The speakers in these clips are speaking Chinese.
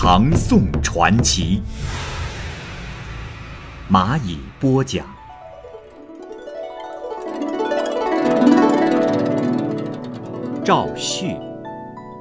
唐宋传奇》，蚂蚁播讲。赵旭，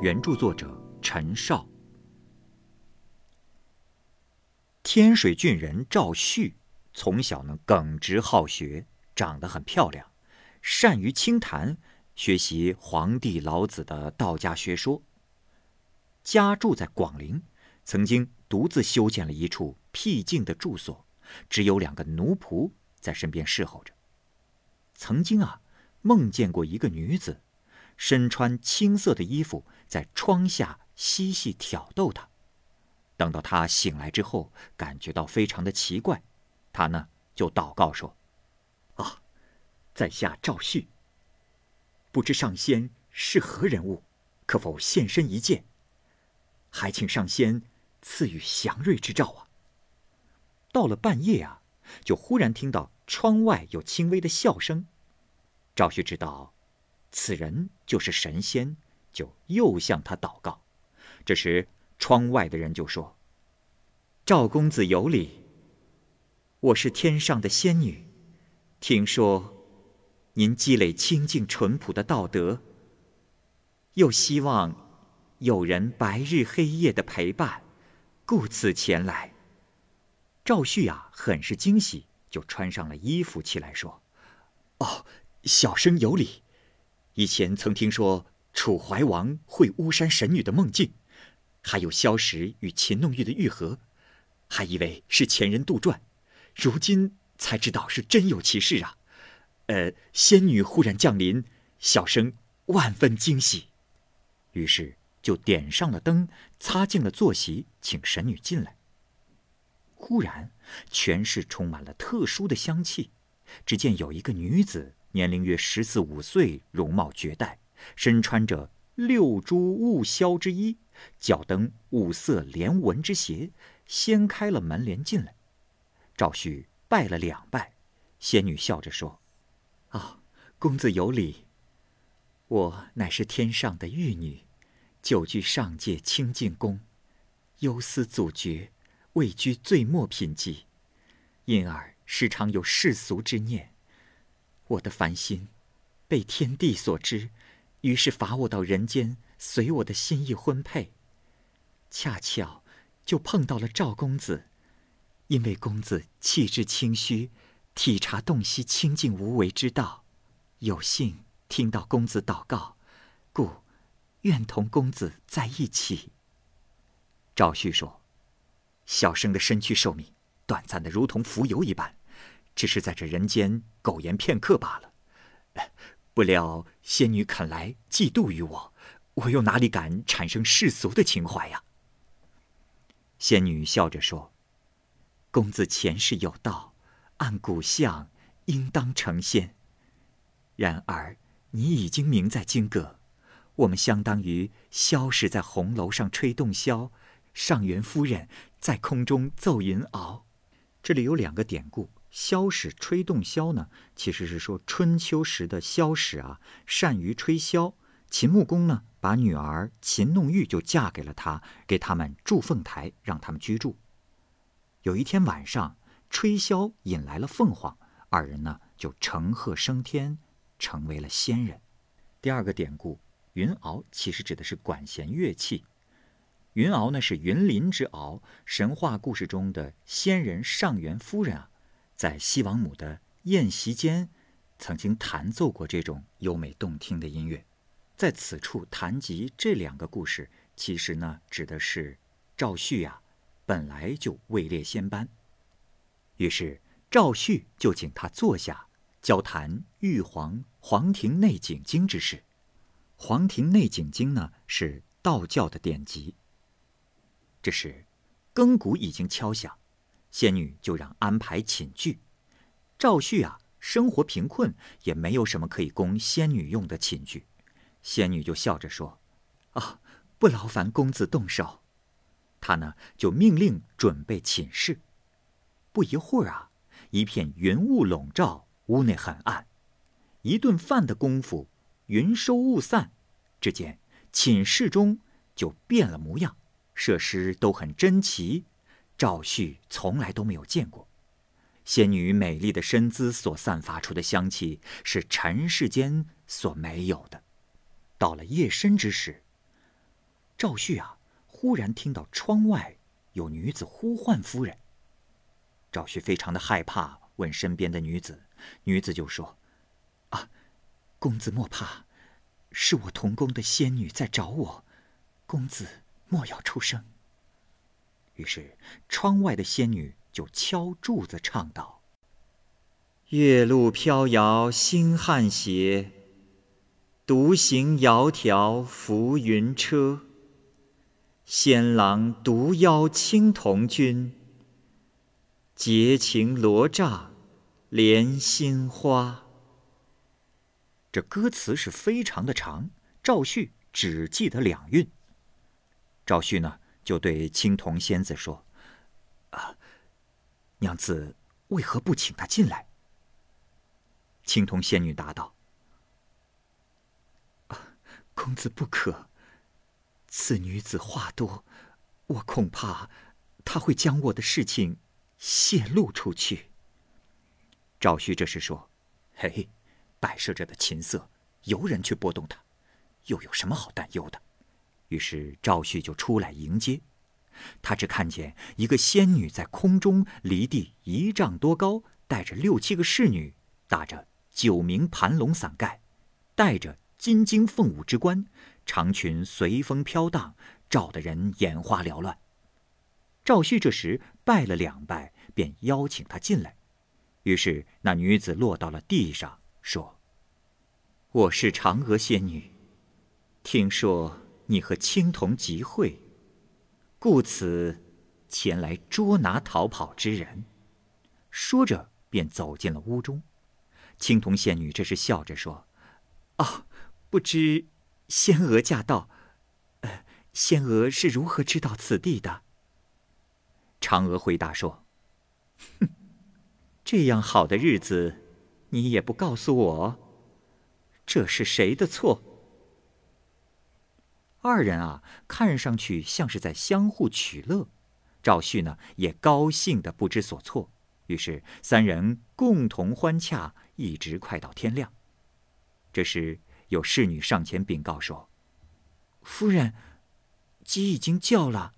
原著作者陈少。天水郡人赵旭，从小呢耿直好学，长得很漂亮，善于清谈。学习黄帝老子的道家学说。家住在广陵，曾经独自修建了一处僻静的住所，只有两个奴仆在身边侍候着。曾经啊，梦见过一个女子，身穿青色的衣服，在窗下嬉戏挑逗他。等到他醒来之后，感觉到非常的奇怪，他呢就祷告说：“啊，在下赵旭。”不知上仙是何人物，可否现身一见？还请上仙赐予祥瑞之兆啊！到了半夜啊，就忽然听到窗外有轻微的笑声。赵旭知道此人就是神仙，就又向他祷告。这时窗外的人就说：“赵公子有礼，我是天上的仙女，听说。”您积累清净淳朴的道德，又希望有人白日黑夜的陪伴，故此前来。赵旭啊，很是惊喜，就穿上了衣服起来说：“哦，小生有礼。以前曾听说楚怀王会巫山神女的梦境，还有萧石与秦弄玉的玉合，还以为是前人杜撰，如今才知道是真有其事啊。”呃，仙女忽然降临，小生万分惊喜，于是就点上了灯，擦净了坐席，请神女进来。忽然，全室充满了特殊的香气。只见有一个女子，年龄约十四五岁，容貌绝代，身穿着六珠雾绡之衣，脚蹬五色连纹之鞋，掀开了门帘进来。赵旭拜了两拜，仙女笑着说。啊，公子有礼。我乃是天上的玉女，久居上界清净宫，忧思阻绝，位居最末品级，因而时常有世俗之念。我的烦心被天地所知，于是罚我到人间，随我的心意婚配。恰巧就碰到了赵公子，因为公子气质清虚。体察洞悉清净无为之道，有幸听到公子祷告，故愿同公子在一起。赵旭说：“小生的身躯寿命短暂的如同浮游一般，只是在这人间苟延片刻罢了。不料仙女肯来嫉妒于我，我又哪里敢产生世俗的情怀呀？”仙女笑着说：“公子前世有道。”按古相，应当成仙。然而你已经名在金阁，我们相当于萧史在红楼上吹洞箫，上元夫人在空中奏云鳌。这里有两个典故：萧史吹洞箫呢，其实是说春秋时的萧史啊，善于吹箫。秦穆公呢，把女儿秦弄玉就嫁给了他，给他们筑凤台，让他们居住。有一天晚上。吹箫引来了凤凰，二人呢就乘鹤升天，成为了仙人。第二个典故，云鳌其实指的是管弦乐器。云鳌呢是云林之鳌，神话故事中的仙人上元夫人啊，在西王母的宴席间，曾经弹奏过这种优美动听的音乐。在此处谈及这两个故事，其实呢指的是赵旭呀，本来就位列仙班。于是赵旭就请他坐下，交谈玉皇皇庭内景经之事。黄庭内景经呢是道教的典籍。这时，更鼓已经敲响，仙女就让安排寝具。赵旭啊，生活贫困，也没有什么可以供仙女用的寝具。仙女就笑着说：“啊，不劳烦公子动手。”他呢，就命令准备寝室。不一会儿啊，一片云雾笼罩，屋内很暗。一顿饭的功夫，云收雾散，只见寝室中就变了模样，设施都很珍奇，赵旭从来都没有见过。仙女美丽的身姿所散发出的香气是尘世间所没有的。到了夜深之时，赵旭啊，忽然听到窗外有女子呼唤夫人。赵旭非常的害怕，问身边的女子，女子就说：“，公子莫怕，是我同宫的仙女在找我，公子莫要出声。”于是窗外的仙女。就敲柱子唱道：“月露飘摇星汉斜，独行窈窕浮云车。仙郎独邀青铜君，结情罗帐怜心花。”这歌词是非常的长，赵旭只记得两韵。赵旭呢，就对青铜仙子说：“啊。”娘子为何不请她进来？青铜仙女答道：“啊公子不可，此女子话多，我恐怕她会将我的事情泄露出去。”赵旭这时说：“嘿嘿，摆设着的琴瑟，由人去拨动它，又有什么好担忧的？”于是赵旭就出来迎接。他只看见一个仙女在空中离地一丈多高，带着六七个侍女，打着九名盘龙伞盖，戴着金睛凤舞之冠，长裙随风飘荡，照得人眼花缭乱。赵旭这时拜了两拜，便邀请她进来。于是那女子落到了地上，说：“我是嫦娥仙女，听说你和青铜集会。”故此，前来捉拿逃跑之人。说着，便走进了屋中。青铜仙女这时笑着说：“哦，不知仙娥驾到。呃，仙娥是如何知道此地的？”嫦娥回答说：“哼，这样好的日子，你也不告诉我，这是谁的错？”二人啊，看上去像是在相互取乐。赵旭呢，也高兴的不知所措。于是三人共同欢洽，一直快到天亮。这时有侍女上前禀告说：“夫人，鸡已经叫了，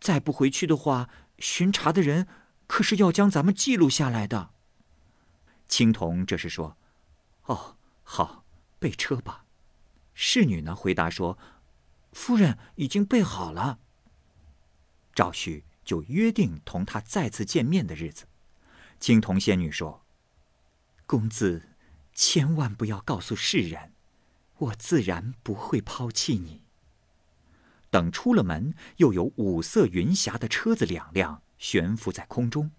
再不回去的话，巡查的人可是要将咱们记录下来的。”青铜这时说：“哦，好，备车吧。”侍女呢回答说。夫人已经备好了。赵旭就约定同他再次见面的日子。青铜仙女说：“公子千万不要告诉世人，我自然不会抛弃你。”等出了门，又有五色云霞的车子两辆悬浮在空中。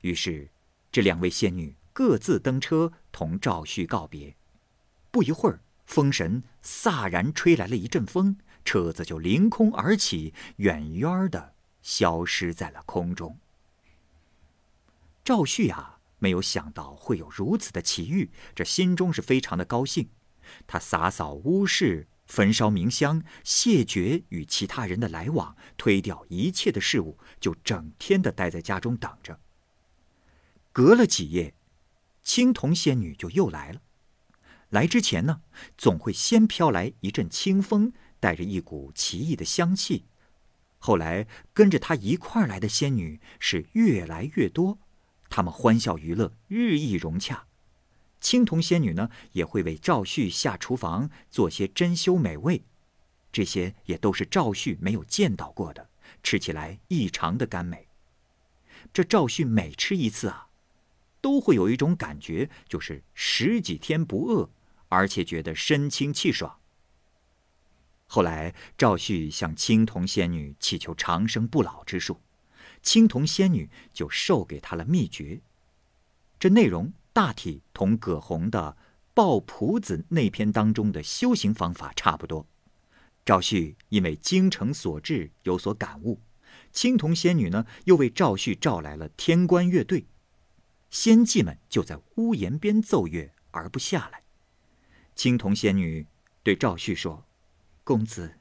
于是，这两位仙女各自登车，同赵旭告别。不一会儿。风神飒然吹来了一阵风，车子就凌空而起，远远的消失在了空中。赵旭啊，没有想到会有如此的奇遇，这心中是非常的高兴。他洒扫屋室，焚烧冥香，谢绝与其他人的来往，推掉一切的事物，就整天的待在家中等着。隔了几夜，青铜仙女就又来了。来之前呢，总会先飘来一阵清风，带着一股奇异的香气。后来跟着她一块儿来的仙女是越来越多，她们欢笑娱乐，日益融洽。青铜仙女呢，也会为赵旭下厨房做些珍馐美味，这些也都是赵旭没有见到过的，吃起来异常的甘美。这赵旭每吃一次啊，都会有一种感觉，就是十几天不饿。而且觉得身轻气爽。后来赵旭向青铜仙女祈求长生不老之术，青铜仙女就授给他了秘诀。这内容大体同葛洪的《抱朴子》那篇当中的修行方法差不多。赵旭因为精诚所至有所感悟，青铜仙女呢又为赵旭召来了天官乐队，仙妓们就在屋檐边奏乐而不下来。青铜仙女对赵旭说：“公子，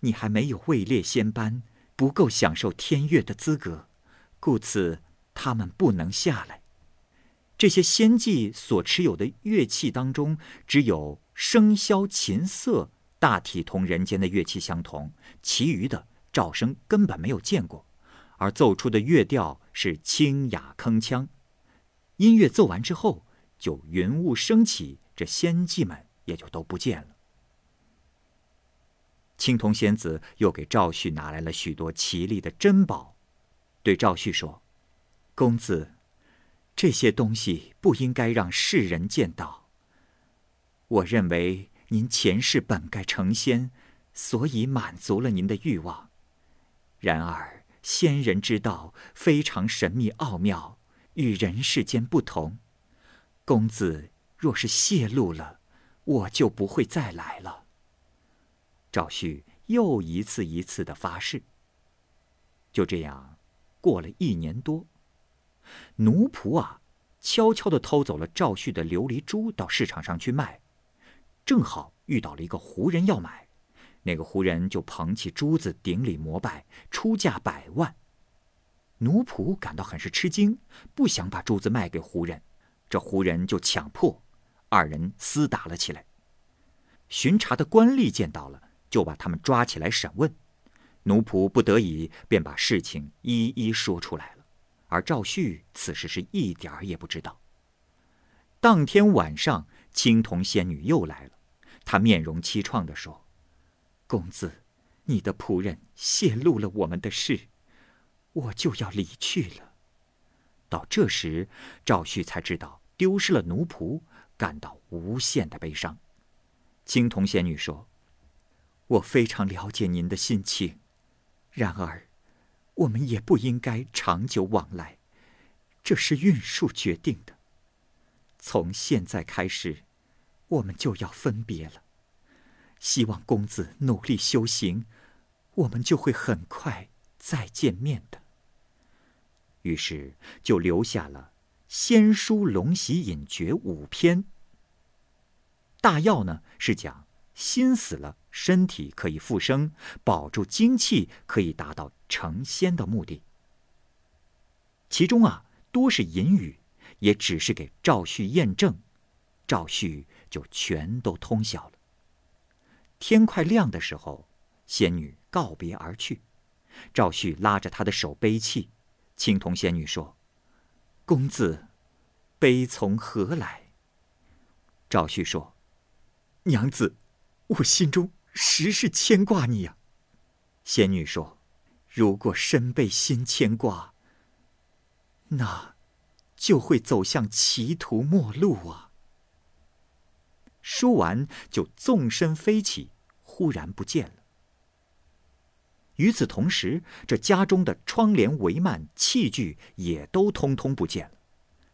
你还没有位列仙班，不够享受天乐的资格，故此他们不能下来。这些仙妓所持有的乐器当中，只有笙箫琴瑟。”大体同人间的乐器相同，其余的赵生根本没有见过，而奏出的乐调是清雅铿锵。音乐奏完之后，就云雾升起，这仙妓们也就都不见了。青铜仙子又给赵旭拿来了许多奇丽的珍宝，对赵旭说：“公子，这些东西不应该让世人见到。我认为。”您前世本该成仙，所以满足了您的欲望。然而仙人之道非常神秘奥妙，与人世间不同。公子若是泄露了，我就不会再来了。赵旭又一次一次的发誓。就这样，过了一年多，奴仆啊，悄悄的偷走了赵旭的琉璃珠，到市场上去卖。正好遇到了一个胡人要买，那个胡人就捧起珠子顶礼膜拜，出价百万。奴仆感到很是吃惊，不想把珠子卖给胡人，这胡人就强迫，二人厮打了起来。巡查的官吏见到了，就把他们抓起来审问。奴仆不得已便把事情一一说出来了，而赵旭此时是一点儿也不知道。当天晚上，青铜仙女又来了。她面容凄怆地说：“公子，你的仆人泄露了我们的事，我就要离去了。”到这时，赵旭才知道丢失了奴仆，感到无限的悲伤。青铜仙女说：“我非常了解您的心情，然而，我们也不应该长久往来，这是运数决定的。从现在开始。”我们就要分别了，希望公子努力修行，我们就会很快再见面的。于是就留下了《仙书龙喜隐诀》五篇。大要呢是讲心死了，身体可以复生，保住精气可以达到成仙的目的。其中啊多是隐语，也只是给赵旭验证，赵旭。就全都通晓了。天快亮的时候，仙女告别而去，赵旭拉着她的手悲泣。青铜仙女说：“公子，悲从何来？”赵旭说：“娘子，我心中实是牵挂你呀。”仙女说：“如果身被心牵挂，那就会走向歧途末路啊。”说完，就纵身飞起，忽然不见了。与此同时，这家中的窗帘、帷幔、器具也都通通不见了。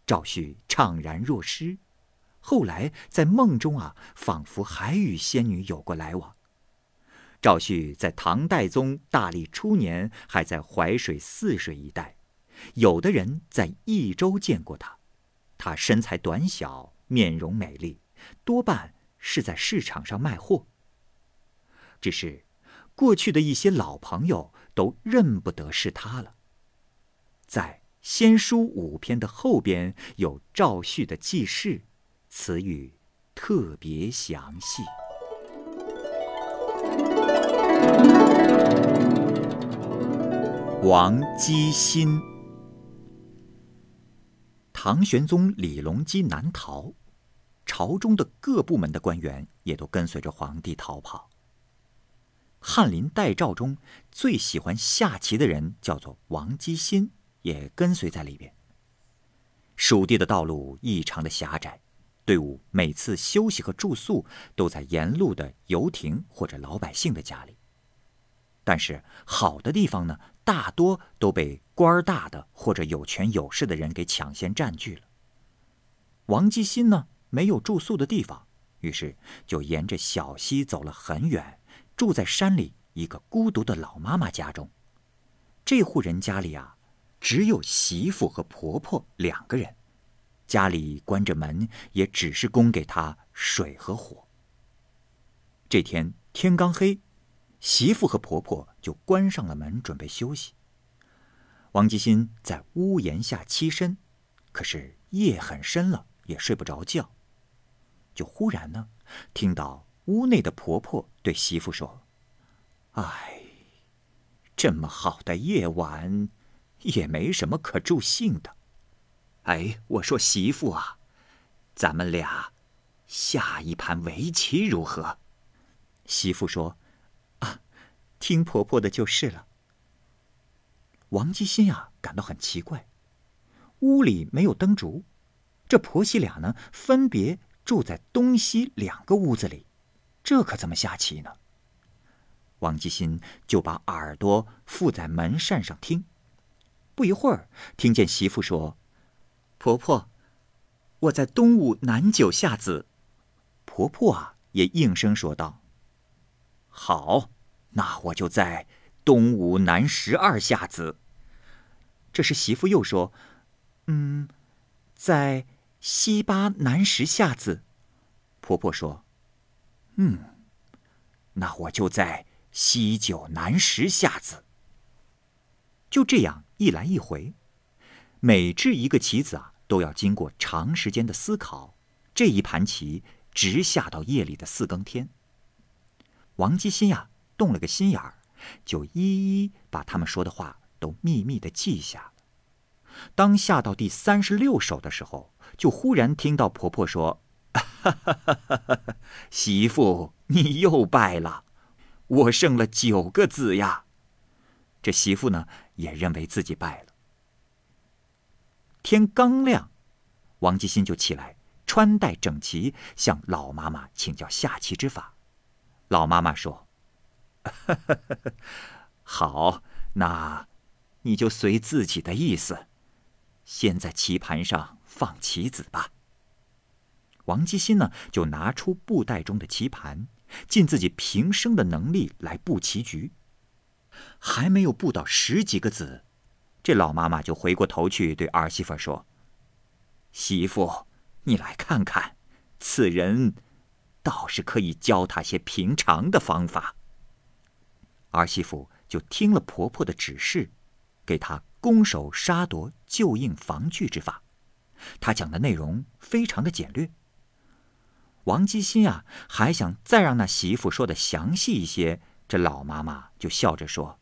赵旭怅然若失。后来在梦中啊，仿佛还与仙女有过来往。赵旭在唐代宗大历初年，还在淮水泗水一带，有的人在益州见过他。他身材短小，面容美丽。多半是在市场上卖货。只是，过去的一些老朋友都认不得是他了。在《先书五篇》的后边有赵旭的记事，词语特别详细。王基新，唐玄宗李隆基南逃。朝中的各部门的官员也都跟随着皇帝逃跑。翰林待诏中最喜欢下棋的人叫做王基新，也跟随在里边。蜀地的道路异常的狭窄，队伍每次休息和住宿都在沿路的游艇或者老百姓的家里。但是好的地方呢，大多都被官儿大的或者有权有势的人给抢先占据了。王继新呢，没有住宿的地方，于是就沿着小溪走了很远，住在山里一个孤独的老妈妈家中。这户人家里啊，只有媳妇和婆婆两个人，家里关着门，也只是供给她水和火。这天天刚黑。媳妇和婆婆就关上了门，准备休息。王吉新在屋檐下栖身，可是夜很深了，也睡不着觉。就忽然呢，听到屋内的婆婆对媳妇说：“哎，这么好的夜晚，也没什么可助兴的。哎，我说媳妇啊，咱们俩下一盘围棋如何？”媳妇说。啊听婆婆的就是了。王继新呀，感到很奇怪，屋里没有灯烛，这婆媳俩呢，分别住在东西两个屋子里，这可怎么下棋呢？王吉新就把耳朵附在门扇上听，不一会儿，听见媳妇说：“婆婆，我在东屋南九下子。”婆婆啊，也应声说道：“好。”那我就在东吴南十二下子。这时媳妇又说：“嗯，在西八南十下子。”婆婆说：“嗯，那我就在西九南十下子。”就这样一来一回，每掷一个棋子啊，都要经过长时间的思考。这一盘棋直下到夜里的四更天。王吉新呀。动了个心眼儿，就一一把他们说的话都秘密的记下。当下到第三十六手的时候，就忽然听到婆婆说：“ 媳妇，你又败了，我剩了九个子呀。”这媳妇呢，也认为自己败了。天刚亮，王吉新就起来，穿戴整齐，向老妈妈请教下棋之法。老妈妈说。好，那你就随自己的意思，先在棋盘上放棋子吧。王吉新呢，就拿出布袋中的棋盘，尽自己平生的能力来布棋局。还没有布到十几个子，这老妈妈就回过头去对儿媳妇说：“媳妇，你来看看，此人倒是可以教他些平常的方法。”儿媳妇就听了婆婆的指示，给她攻守杀夺、救应防御之法。她讲的内容非常的简略。王基新啊，还想再让那媳妇说的详细一些，这老妈妈就笑着说：“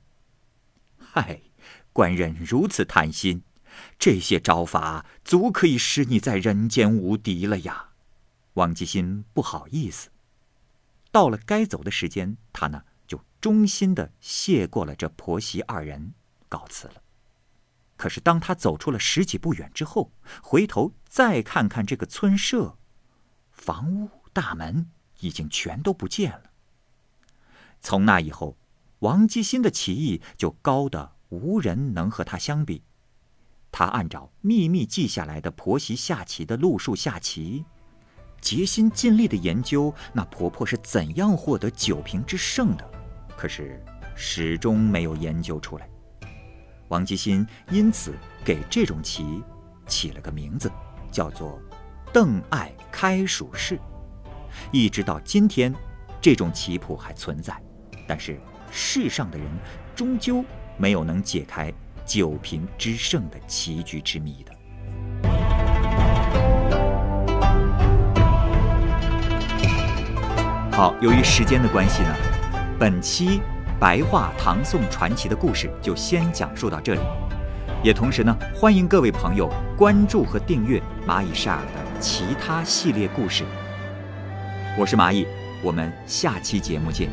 嗨，官人如此贪心，这些招法足可以使你在人间无敌了呀。”王基新不好意思。到了该走的时间，他呢就？衷心的谢过了这婆媳二人，告辞了。可是当他走出了十几步远之后，回头再看看这个村舍，房屋大门已经全都不见了。从那以后，王继新的棋艺就高的无人能和他相比。他按照秘密记下来的婆媳下棋的路数下棋，竭心尽力的研究那婆婆是怎样获得九平之胜的。可是，始终没有研究出来。王吉新因此给这种棋起了个名字，叫做“邓艾开蜀式”。一直到今天，这种棋谱还存在，但是世上的人终究没有能解开九平之胜的棋局之谜的。好，由于时间的关系呢。本期白话唐宋传奇的故事就先讲述到这里，也同时呢，欢迎各位朋友关注和订阅蚂蚁沙尔的其他系列故事。我是蚂蚁，我们下期节目见。